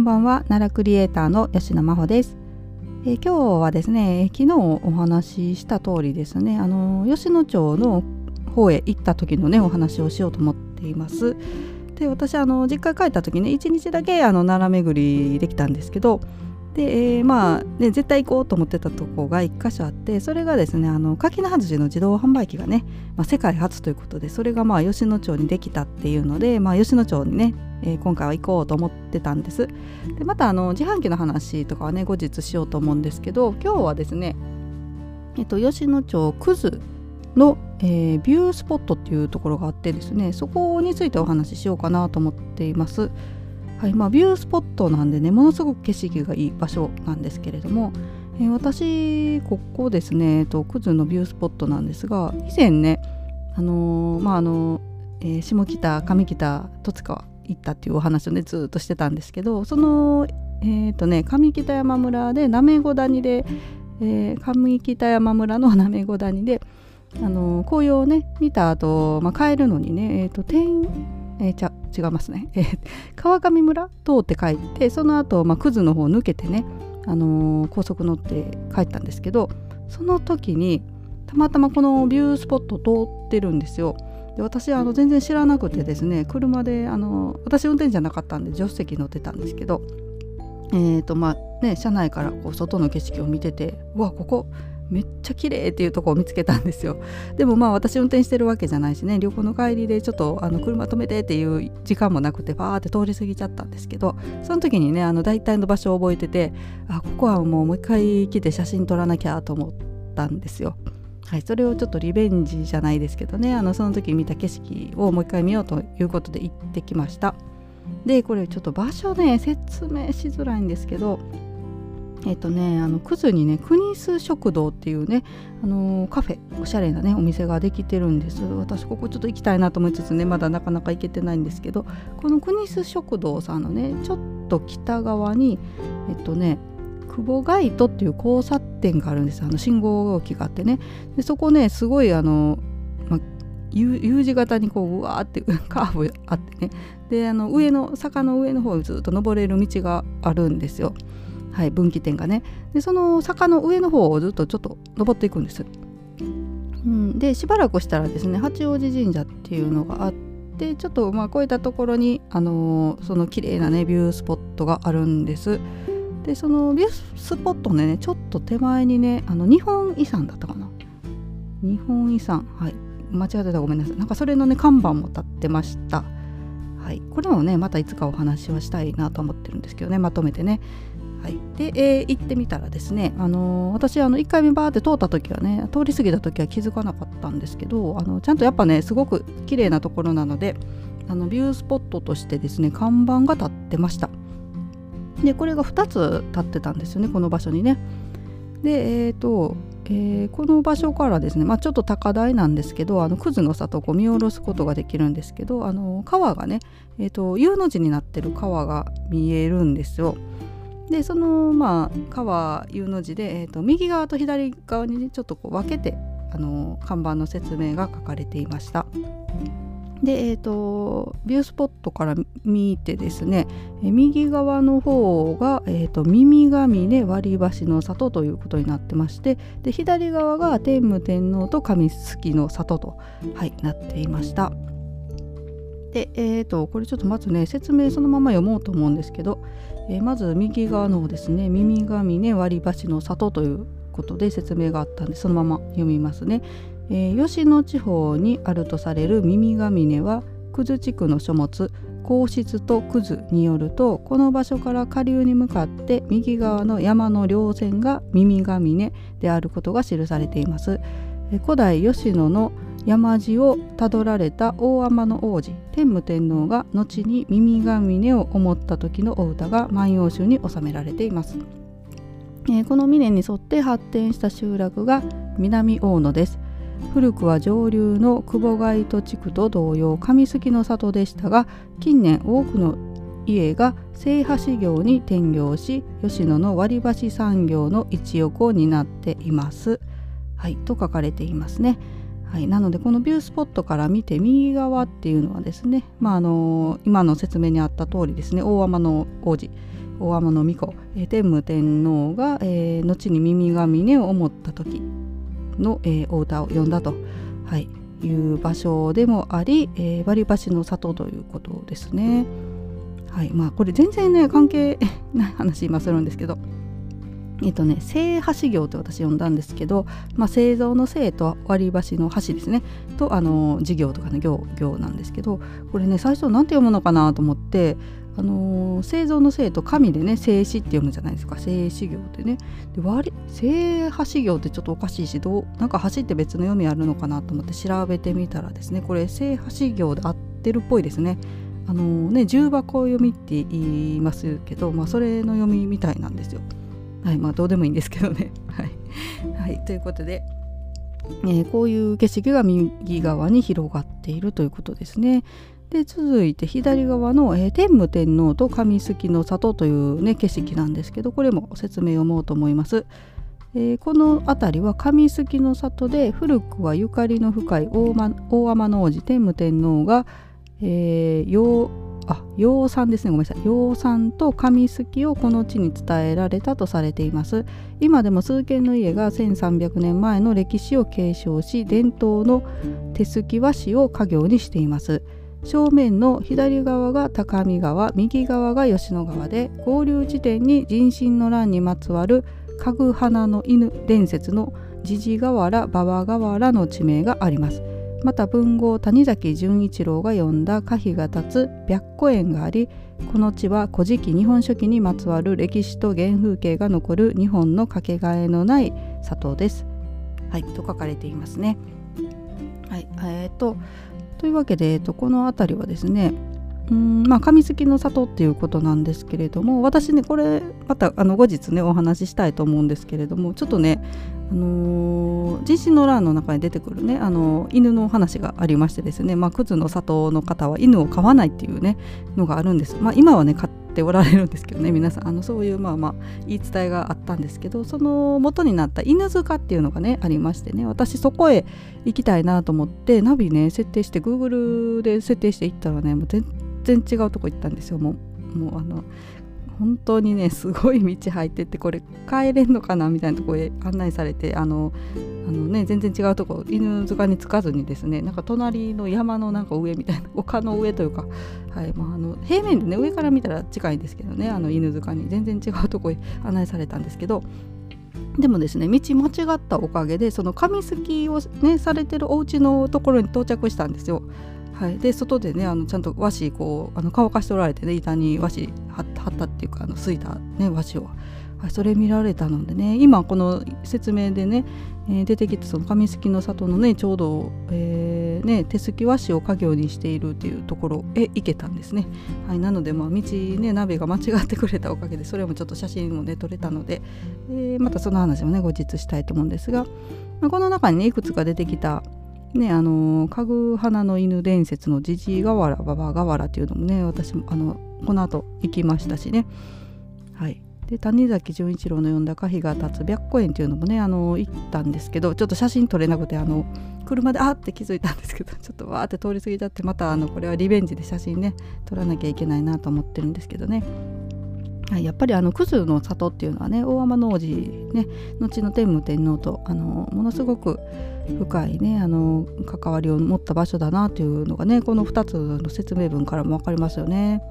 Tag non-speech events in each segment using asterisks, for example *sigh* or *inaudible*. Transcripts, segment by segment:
んばんは。奈良クリエイターの吉野真帆です、えー、今日はですね昨日お話しした通りですねあの吉野町の方へ行った時のねお話をしようと思っています。で私あの実家帰った時ね1日だけあの奈良巡りできたんですけどで、えー、まあ、ね、絶対行こうと思ってたとこが1箇所あってそれがですねあの柿の外しの自動販売機がね、まあ、世界初ということでそれがまあ吉野町にできたっていうので、まあ、吉野町にね、えー、今回は行こうと思ってたんですでまたあの自販機の話とかはね後日しようと思うんですけど今日はですね、えっと、吉野町くずの、えー、ビュースポットっていうところがあってですねそこについてお話ししようかなと思っています。はいまあ、ビュースポットなんでねものすごく景色がいい場所なんですけれども、えー、私ここですね、えー、とクズのビュースポットなんですが以前ねあのー、まああのえー、下北上北戸塚行ったっていうお話をねずっとしてたんですけどそのえっ、とね上北山村でなめご谷で、え上北山村のなめご谷であの紅葉をね見た後、まあ帰るのにねえっ、と天えー、ゃ違いますね、*laughs* えー、川上村通って帰ってその後、まあクズの方抜けてね、あのー、高速乗って帰ったんですけどその時にたまたまこのビュースポット通ってるんですよ。で私あの全然知らなくてですね車であの私運転じゃなかったんで助手席乗ってたんですけどえーとまあね、車内からこう外の景色を見ててうわここめっちゃ綺麗っていうとこを見つけたんですよ。でもまあ私運転してるわけじゃないしね旅行の帰りでちょっとあの車止めてっていう時間もなくてバーって通り過ぎちゃったんですけどその時にねあの大体の場所を覚えててあここはもうもう一回来て写真撮らなきゃと思ったんですよ。はい、それをちょっとリベンジじゃないですけどねあのその時見た景色をもう一回見ようということで行ってきました。でこれちょっと場所ね説明しづらいんですけどえっ、とねあのクズにねクニス食堂っていうねあのカフェおしゃれなねお店ができてるんです。私ここちょっと行きたいなと思いつつねまだなかなか行けてないんですけどこのクニス食堂さんのねちょっと北側にえっとね久保ガイトっていう交差点があるんです。あの信号機があってね。でそこねすごいあの、まあ U, 字型にこううわーって *laughs* カーブあってね。であの上の坂の上の方にずっと登れる道があるんですよ。はい、分岐点がね。でその坂の上の方をずっとちょっと登っていくんです、うん、でしばらくしたらですね八王子神社っていうのがあってちょっとまあ越えたところに、あのー、その綺麗なねビュースポットがあるんです。でそのビュースポットねちょっと手前にねあの日本遺産だったかな。日本遺産。はい。間違ってたごめんなさい。なんかそれのね看板も立ってました。はい、これもねまたいつかお話はしたいなと思ってるんですけどねまとめてね。はい、で、えー、行ってみたらですね、あのー、私あの1回目バーって通った時はね通り過ぎた時は気づかなかったんですけどあのちゃんとやっぱねすごく綺麗なところなのであのビュースポットとしてですね看板が立ってました。でこれが2つ立ってたんですよねこの場所にね。でえっ、ー、とえー、この場所からですね、まあ、ちょっと高台なんですけどあのクズの里を見下ろすことができるんですけどあの川がね、えーと U の字になってる川が見えるんですよ。でそのまあ川 U の字で、えーと、右側と左側に、ね、ちょっとこう分けてあの看板の説明が書かれていました。で、えーと、ビュースポットから見てですね右側の方が、えーと、耳ヶ峰割り箸の里ということになってましてで左側が天武天皇と神月の里と、はい、なっていました。で、えーと、これちょっとまずね説明そのまま読もうと思うんですけど、えー、まず右側のですね「耳が峰割り箸の里」ということで説明があったんでそのまま読みますね。えー、吉野地方にあるとされる耳が峰は久津地区の書物皇室と久津によるとこの場所から下流に向かって右側の山の稜線が耳が峰であることが記されています。古代吉野の山路をたどられた大天の王子天武天皇が後に耳が峰を思った時のお歌が万葉集に収められています、えー、この峰に沿って発展した集落が南大野です古くは上流の久保街土地区と同様上杉の里でしたが近年多くの家が製箸業に転業し吉野の割り箸産業の一翼を担っています。はい、と書かれていますね。はい、なのでこのビュースポットから見て右側っていうのはですね、まあ、あの今の説明にあった通りですね大天の王子大天皇皇、えー、天武天皇が、えー、後に耳が峰を思った時の、えー、お歌を詠んだと、はい、いう場所でもあり、えー、割り箸の里ということですね。はいまあこれ全然ね関係ない話今するんですけどえっとね製箸業って私呼んだんですけど、まあ、製造の製と割り箸の箸ですね。とあの事業とかの業業なんですけどこれね最初何て読むのかなと思ってあのー、製造の製と紙でね製紙って読むじゃないですか。製紙業ってね。で割製箸業ってちょっとおかしいしどうなんか箸って別の読みあるのかなと思って調べてみたらですねこれ製箸業で合ってるっぽいですね。あのー、ね重箱読みって言いますけど、まあ、それの読みみたいなんですよ。はいまあどうでもいいんですけどね。*laughs* はい、はい、ということで、えー、こういう景色が右側に広がっているということですね。で続いて左側の、えー、天武天皇と上杉の里という、ね、景色なんですけどこれも説明をもうと思います。えー、この辺りは上杉の里で古くはゆかりの深い大天の王子天武天皇が、えー、あ養蚕ですね。ごめんなさい。養蚕と紙すきをこの地に伝えられたとされています。今でも数軒の家が1300年前の歴史を継承し伝統の手すき和紙を家業にしています。正面の左側が高見川右側が吉野川で合流地点に人心の乱にまつわる家具花の犬伝説のジジ河原馬場河原の地名があります。また文豪谷崎潤一郎が詠んだ歌碑が立つ白虎園がありこの地は古事記日本書紀にまつわる歴史と原風景が残る日本のかけがえのない里です。はい、と書かれていますね。はい、えーと、というわけで、えーと、この辺りはですねうんまあ紙すきの里っていうことなんですけれども私ねこれまたあの後日ねお話ししたいと思うんですけれどもちょっとねあのー、人心の欄の中に出てくるね、あのー、犬の話がありましてですね、まあ、クズの里の方は犬を飼わないっていうねのがあるんです、まあ、今はね飼っておられるんですけどね皆さん。あのそういうまあまあ言い伝えがあったんですけどその元になった犬塚っていうのがねありましてね私そこへ行きたいなと思ってナビね設定して Google で設定して行ったらねもう全然違うとこ行ったんですよ。もうもうあの本当にねすごい道入ってってこれ帰れんのかなみたいなとこへ案内されてあのあの、ね、全然違うとこ犬塚に着かずにですねなんか隣の山のなんか上みたいな丘の上というか、はいまあ、あの平面でね上から見たら近いんですけどねあの犬塚に全然違うとこへ案内されたんですけどでもですね道間違ったおかげでその紙すきをねされてるお家のところに到着したんですよ。はい、で外でねあのちゃんと和紙こうあの乾かしておられてね板に和紙貼ったっていうかあのすいた、ね、和紙を、はい、それ見られたのでね今この説明でね、えー、出てきたその紙すきの里のねちょうど、えー、ね、手すき和紙を家業にしているっていうところへ行けたんですね、はい、なのでまあ道ね鍋が間違ってくれたおかげでそれもちょっと写真もね撮れたので、えー、またその話もね後日したいと思うんですが、まあ、この中にねいくつか出てきたねあの家具花の犬伝説のジジ河原ババ河原っていうのもね私もあのこの後行きましたしね。はい。で谷崎潤一郎の読んだ「歌碑が立つ白虎園」っていうのもねあの行ったんですけどちょっと写真撮れなくてあの車であって気づいたんですけど *laughs* ちょっとわーって通り過ぎちゃってまたあのこれはリベンジで写真ね撮らなきゃいけないなと思ってるんですけどね、やっぱりあのクズの里っていうのはね大天王子ね後の天武天皇とあのものすごく深いねあの関わりを持った場所だなというのがねこの2つの説明文からも分かりますよね。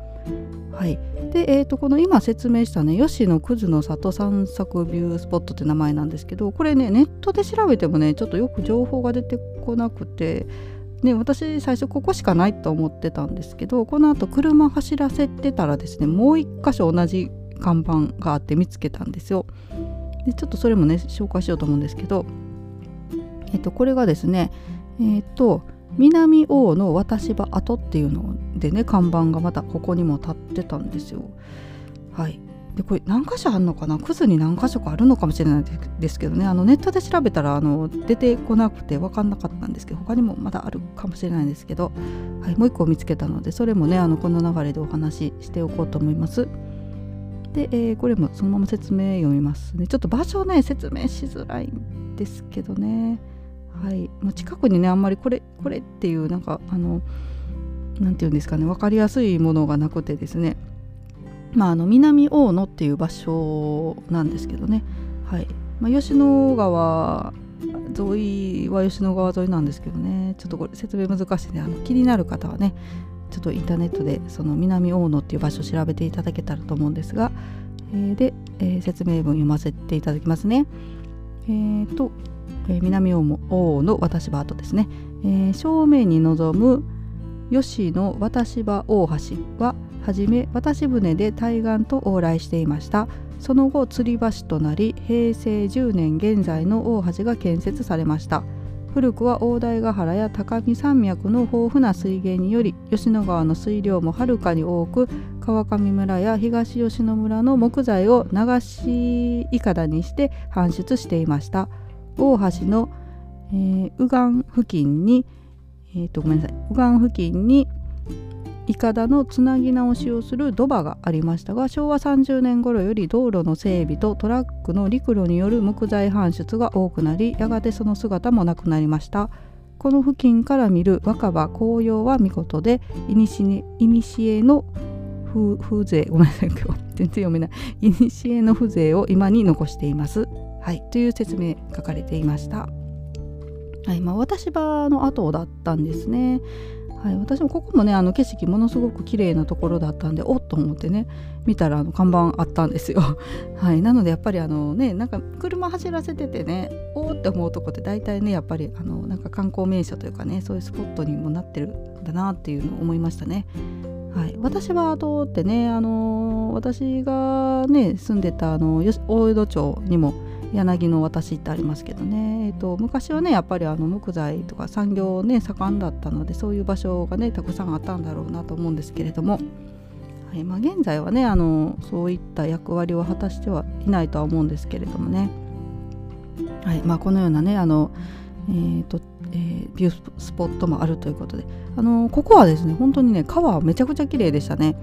はい、で、えー、とこの今説明したね吉野くずの里散策ビュースポットって名前なんですけどこれねネットで調べてもねちょっとよく情報が出てこなくてね、私最初ここしかないと思ってたんですけどこのあと車走らせてたらですねもう一箇所同じ看板があって見つけたんですよ。でちょっとそれもね紹介しようと思うんですけど、えっと、これがですねえっと南王の私場跡っていうのでね看板がまたここにも立ってたんですよ。はいでこれ何箇所あるのかな？クズに何箇所かあるのかもしれないですけどね。あのネットで調べたらあの出てこなくて分かんなかったんですけど他にもまだあるかもしれないんですけど、はい、もう一個見つけたのでそれもねあのこの流れでお話ししておこうと思います。で、えー、これもそのまま説明読みますね。ちょっと場所ね説明しづらいんですけどね。はい。もう近くにねあんまりこれこれっていうなんかあの何て言うんですかね。分かりやすいものがなくてですね。まあ、あの南大野っていう場所なんですけどね、はい。まあ、吉野川沿いは吉野川沿いなんですけどね。ちょっとこれ説明難しいんであの気になる方はねちょっとインターネットでその南大野っていう場所を調べていただけたらと思うんですが、えー、で、えー、説明文読ませていただきますね。えーと、えー、南大野渡し場跡ですね、えー、正面に臨む吉野渡し場大橋ははじめ渡し船で対岸と往来していました。その後吊り橋となり平成10年現在の大橋が建設されました。古くは大台ヶ原や高見山脈の豊富な水源により吉野川の水量もはるかに多く川上村や東吉野村の木材を流しいかだにして搬出していました。大橋の、えー、右岸付近に、えー、とごめんなさい。右岸付近にいかだのつなぎ直しをする土場がありましたが昭和30年頃より道路の整備とトラックの陸路による木材搬出が多くなりやがてその姿もなくなりました。この付近から見る若葉紅葉は見事でいにしえの風情ごめんなさい今日全然読めない。いにしえの風情を今に残しています。はいという説明書かれていました。はいまあ、私場の後だったんですね。はい、私もここもねあの景色ものすごく綺麗なところだったんでおっと思ってね見たらあの看板あったんですよ。*laughs* はい、なのでやっぱりあのねなんか車走らせててねおおって思うとこって大体ねやっぱりあのなんか観光名所というかねそういうスポットにもなってるんだなっていうのを思いましたね。はい、私は通ってね、あの私がね住んでたあの大江戸町にも柳の私ってありますけどね、えーと、昔はねやっぱりあの木材とか産業ね盛んだったのでそういう場所がねたくさんあったんだろうなと思うんですけれども、はいまあ、現在はねあのそういった役割を果たしてはいないとは思うんですけれどもね、はいまあ、このようなねあの、えーとえー、ビュースポットもあるということで。あのここはですね本当にね川めちゃくちゃ綺麗でしたね。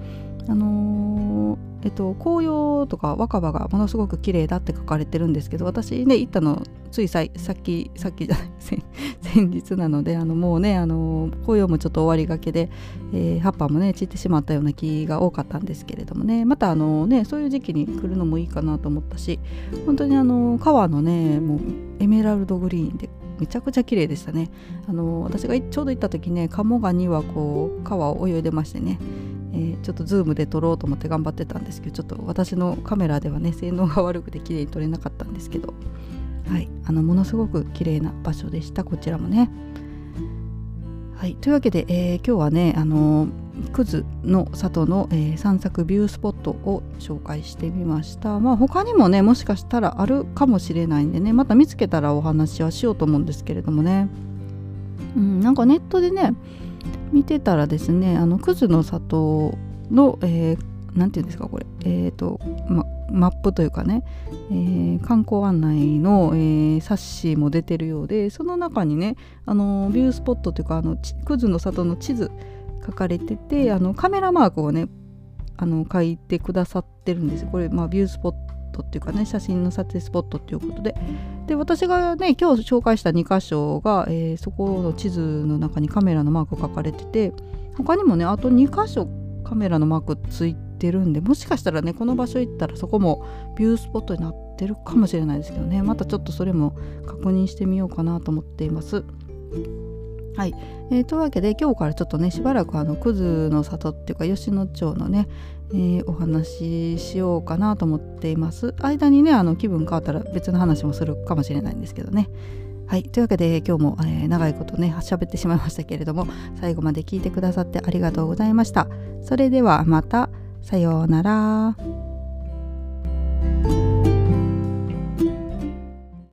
あのえっと、紅葉とか若葉がものすごく綺麗だって書かれてるんですけど私ね行ったのついささっきさっきじゃない先日なのであのもうねあの紅葉もちょっと終わりがけで、えー、葉っぱもね散ってしまったような木が多かったんですけれどもね。またあのねそういう時期に来るのもいいかなと思ったし本当にあの川のねもうエメラルドグリーンでめちゃくちゃ綺麗でしたね。あの私がちょうど行った時ね鴨川にはこう川を泳いでましてね。えー、ちょっとズームで撮ろうと思って頑張ってたんですけどちょっと私のカメラではね *laughs* 性能が悪くて綺麗に撮れなかったんですけど。はい。あのものすごく綺麗な場所でしたこちらもね。はい。というわけで、えー、今日はねあの国栖の里の、えー、散策ビュースポットを紹介してみました。まあ他にもねもしかしたらあるかもしれないんでねまた見つけたらお話はしようと思うんですけれどもね。うん。なんかネットでね見てたらですねあのクズの里の、えー、なんていうんですかこれ。えっ、ー、と、ま、マップというかね、えー、観光案内の、えー、冊子も出てるようでその中にねあのビュースポットというかあのクズの里の地図書かれててあのカメラマークをねあの書いてくださってるんですこれ、まあ、ビュースポットっていうかね写真の撮影スポットっていうことで。で私がね今日紹介した2箇所が、えー、そこの地図の中にカメラのマーク書かれてて他にもねあと2箇所カメラのマークついてるんでもしかしたらねこの場所行ったらそこもビュースポットになってるかもしれないですけどねまたちょっとそれも確認してみようかなと思っています。はい、えー、というわけで今日からちょっとねしばらくあのクズの里っていうか吉野町のね、えー、お話ししようかなと思っています。間にねあの気分変わったら別の話もするかもしれないんですけどね。はい。というわけで今日も、えー、長いことね喋ってしまいましたけれども最後まで聞いてくださってありがとうございました。それではまた。さようなら。